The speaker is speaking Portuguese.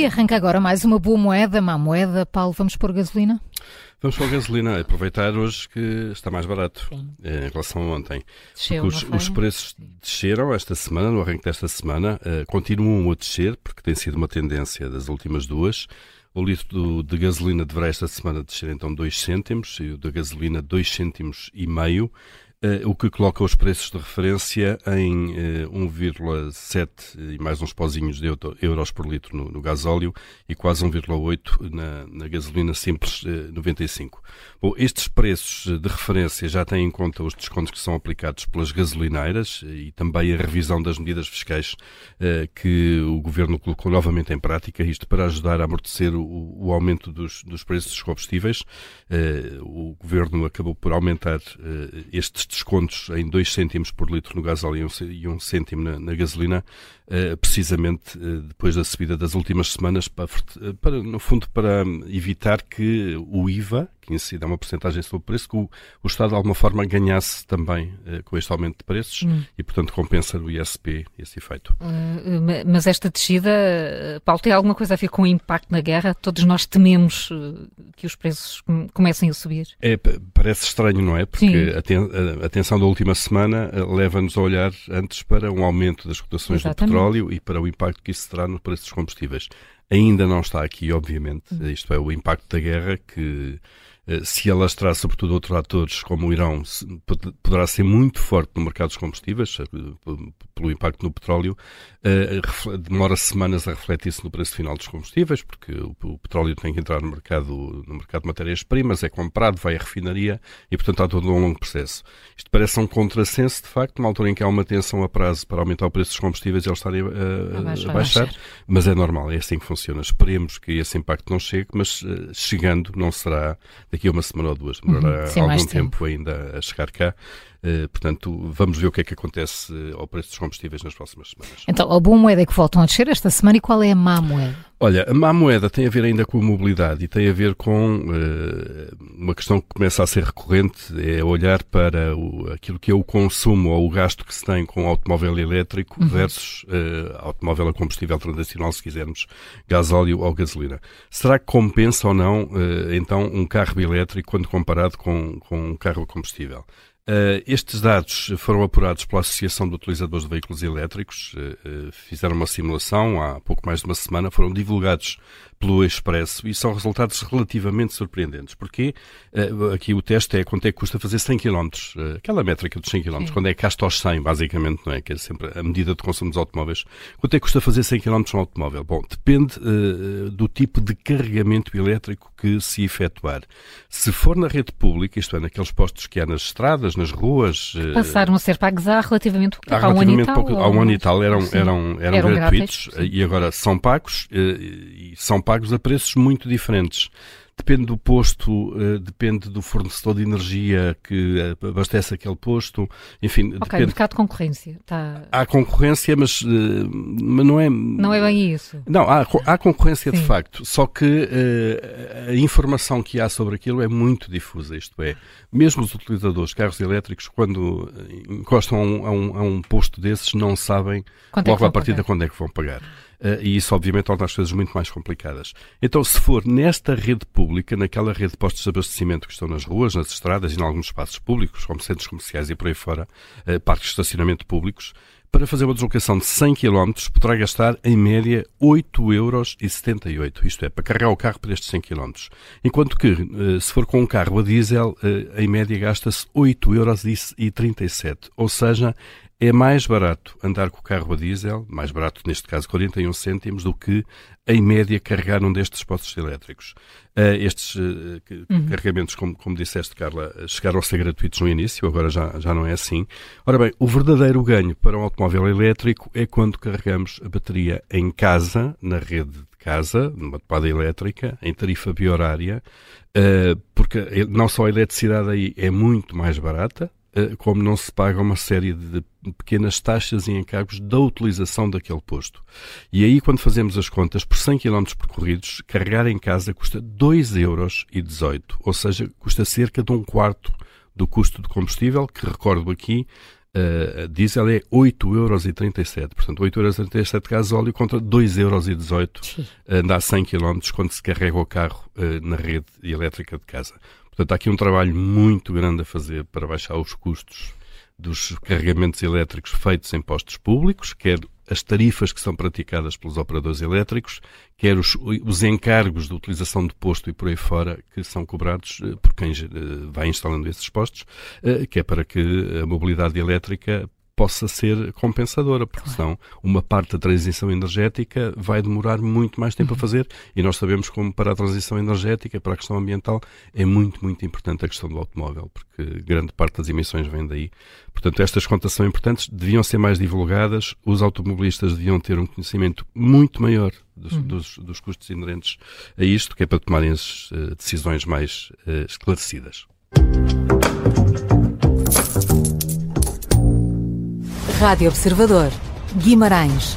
E arranca agora mais uma boa moeda, má moeda. Paulo, vamos pôr gasolina? Vamos pôr gasolina, aproveitar hoje que está mais barato eh, em relação a ontem. Desceu, os, os, preços Sim. desceram esta semana, no arranque desta semana, uh, continuam a descer, porque tem sido uma tendência das últimas duas. O litro de gasolina deverá esta semana descer então 2 cêntimos e o da gasolina 2 cêntimos e meio. Uh, o que coloca os preços de referência em uh, 1,7 e mais uns pozinhos de euros por litro no, no gasóleo e quase 1,8 na, na, gasolina simples uh, 95. Bom, estes preços de referência já têm em conta os descontos que são aplicados pelas gasolineiras e também a revisão das medidas fiscais que o Governo colocou novamente em prática, isto para ajudar a amortecer o, o aumento dos, dos, preços dos combustíveis. O Governo acabou por aumentar estes descontos em 2 cêntimos por litro no gasóleo e 1 um cêntimo na, na gasolina, precisamente depois da subida das últimas semanas, para, para, no fundo para evitar que o IVA, que incide a uma porcentagem sobre o preço, que o, o Estado de alguma forma ganhasse também com este aumento de preços hum. e, portanto, compensa o ISP esse efeito. Uh, mas esta descida, eh, Paulo, tem alguma coisa a ver com o impacto na guerra? Todos nós tememos que os preços comecem a subir. É, parece estranho, não é? Porque a, tensão da última semana leva-nos a olhar antes para um aumento das cotações Exatamente. do petróleo e para o impacto que isso terá no preço dos combustíveis. Ainda não está aqui, obviamente, hum. isto é o impacto da guerra que se alastrar sobretudo outros atores como o Irão, poderá ser muito forte no mercado dos combustíveis, eh, pelo impacto no petróleo, eh, demora semanas a refletir-se no preço final dos combustíveis, porque o petróleo tem que entrar no mercado, no mercado de matérias-primas, é comprado, vai à refinaria e, portanto, há todo um longo processo. Isto parece um contrassenso, de facto, numa altura em que há uma tensão a prazo para aumentar o preço dos combustíveis e eles estarem a, a, a baixar, mas é normal, é assim que funciona. Esperemos que esse impacto não chegue, mas chegando não será daqui a uma semana ou duas. Demorará uhum, algum tempo. tempo ainda a chegar cá. Uh, portanto, vamos ver o que é que acontece ao preço dos combustíveis nas próximas semanas. Então, a boa moeda é que voltam a descer esta semana e qual é a má moeda? Olha, a má moeda tem a ver ainda com a mobilidade e tem a ver com uh, uma questão que começa a ser recorrente, é olhar para o, aquilo que é o consumo ou o gasto que se tem com automóvel elétrico uhum. versus uh, automóvel a combustível tradicional, se quisermos, gasóleo ou gasolina. Será que compensa ou não, uh, então, um carro elétrico quando comparado com, com um carro a combustível? Uh, estes dados foram apurados pela Associação de Utilizadores de Veículos Elétricos, uh, uh, fizeram uma simulação há pouco mais de uma semana, foram divulgados pelo Expresso e são resultados relativamente surpreendentes. Porque uh, aqui o teste é quanto é que custa fazer 100 km, uh, aquela métrica dos 100 km, Sim. quando é que gasta aos 100, basicamente, não é? Que é sempre a medida de consumo dos automóveis. Quanto é que custa fazer 100 km no automóvel? Bom, depende uh, do tipo de carregamento elétrico que se efetuar. Se for na rede pública, isto é, naqueles postos que há nas estradas, nas ruas... Eh, Passaram a ser pagos há relativamente pouco, há, há um ano e tal. Pouco, há um ano e tal eram, eram, eram, eram gratuitos grátis, e agora são pagos e são pagos pagos a preços muito diferentes. Depende do posto, uh, depende do fornecedor de energia que uh, abastece aquele posto, enfim. Ok, depende... mercado de concorrência. Tá... Há concorrência, mas, uh, mas não é. Não é bem isso. Não, há, há concorrência Sim. de facto, só que a informação que há sobre aquilo é muito difusa. Isto é, mesmo os utilizadores de carros elétricos, quando encostam a um, a um, a um posto desses, não sabem quando é logo é a partir de quando é que vão pagar. Uh, e isso, obviamente, torna as coisas muito mais complicadas. Então, se for nesta rede pública, naquela rede de postos de abastecimento que estão nas ruas, nas estradas e em alguns espaços públicos, como centros comerciais e por aí fora, uh, parques de estacionamento públicos, para fazer uma deslocação de 100 km poderá gastar, em média, 8,78 euros. Isto é, para carregar o carro por estes 100 km. Enquanto que, eh, se for com um carro a diesel, em média gasta-se 8,37 euros. Ou seja, é mais barato andar com o carro a diesel, mais barato neste caso 41 cêntimos, do que em média carregar um destes postos elétricos. Uh, estes uh, uhum. carregamentos, como, como disseste, Carla, chegaram a ser gratuitos no início, agora já, já não é assim. Ora bem, o verdadeiro ganho para um automóvel elétrico é quando carregamos a bateria em casa, na rede de casa, numa tomada elétrica, em tarifa biorária, uh, porque não só a eletricidade aí é muito mais barata, eh, como não se paga uma série de pequenas taxas e encargos da utilização daquele posto. E aí, quando fazemos as contas, por 100 km percorridos, carregar em casa custa 2,18 euros, ou seja, custa cerca de um quarto do custo de combustível, que recordo aqui, Uh, diesel é 8,37€. Portanto, 8,37€ de gasóleo contra 2,18€ uh, a 100 km quando se carrega o carro uh, na rede elétrica de casa. Portanto, há aqui um trabalho muito grande a fazer para baixar os custos dos carregamentos elétricos feitos em postos públicos, quer as tarifas que são praticadas pelos operadores elétricos, quer os, os encargos de utilização de posto e por aí fora que são cobrados eh, por quem eh, vai instalando esses postos, eh, que é para que a mobilidade elétrica possa ser compensadora, porque claro. senão uma parte da transição energética vai demorar muito mais tempo uhum. a fazer e nós sabemos como para a transição energética, para a questão ambiental, é muito, muito importante a questão do automóvel, porque grande parte das emissões vem daí. Portanto, estas contas são importantes, deviam ser mais divulgadas, os automobilistas deviam ter um conhecimento muito maior dos, uhum. dos, dos custos inerentes a isto, que é para tomarem as uh, decisões mais uh, esclarecidas. Rádio Observador, Guimarães